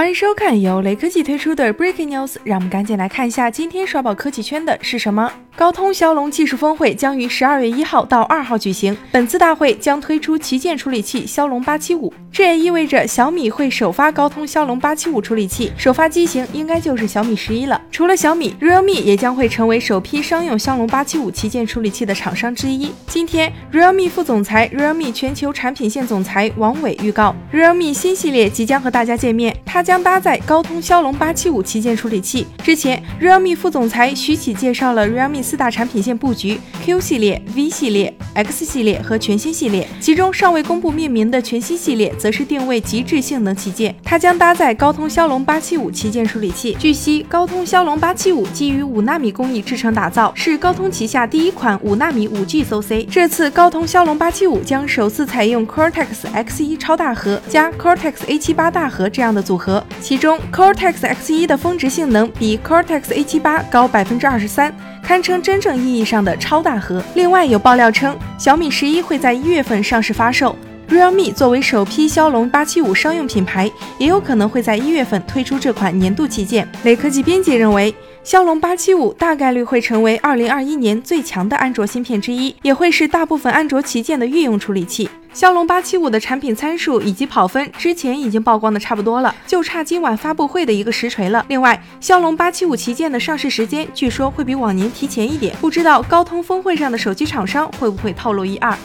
欢迎收看由雷科技推出的 Breaking News，让我们赶紧来看一下今天刷爆科技圈的是什么。高通骁龙技术峰会将于十二月一号到二号举行，本次大会将推出旗舰处理器骁龙八七五，这也意味着小米会首发高通骁龙八七五处理器，首发机型应该就是小米十一了。除了小米，Realme 也将会成为首批商用骁龙八七五旗舰处理器的厂商之一。今天，Realme 副总裁、Realme 全球产品线总裁王伟预告，Realme 新系列即将和大家见面，他将将搭载高通骁龙八七五旗舰处理器。之前，Realme 副总裁徐启介绍了 Realme 四大产品线布局：Q 系列、V 系列、X 系列和全新系列。其中尚未公布命名的全新系列，则是定位极致性能旗舰，它将搭载高通骁龙八七五旗舰处理器。据悉，高通骁龙八七五基于五纳米工艺制成打造，是高通旗下第一款五纳米五 G SoC。这次高通骁龙八七五将首次采用 Cortex X1 超大核加 Cortex A78 大核这样的组合，其中 Cortex X1 的峰值性能比 Cortex A78 高百分之二十三。堪称真正意义上的超大核。另外有爆料称，小米十一会在一月份上市发售。Realme 作为首批骁龙八七五商用品牌，也有可能会在一月份推出这款年度旗舰。雷科技编辑认为，骁龙八七五大概率会成为二零二一年最强的安卓芯片之一，也会是大部分安卓旗舰的御用处理器。骁龙八七五的产品参数以及跑分之前已经曝光的差不多了，就差今晚发布会的一个实锤了。另外，骁龙八七五旗舰的上市时间据说会比往年提前一点，不知道高通峰会上的手机厂商会不会透露一二。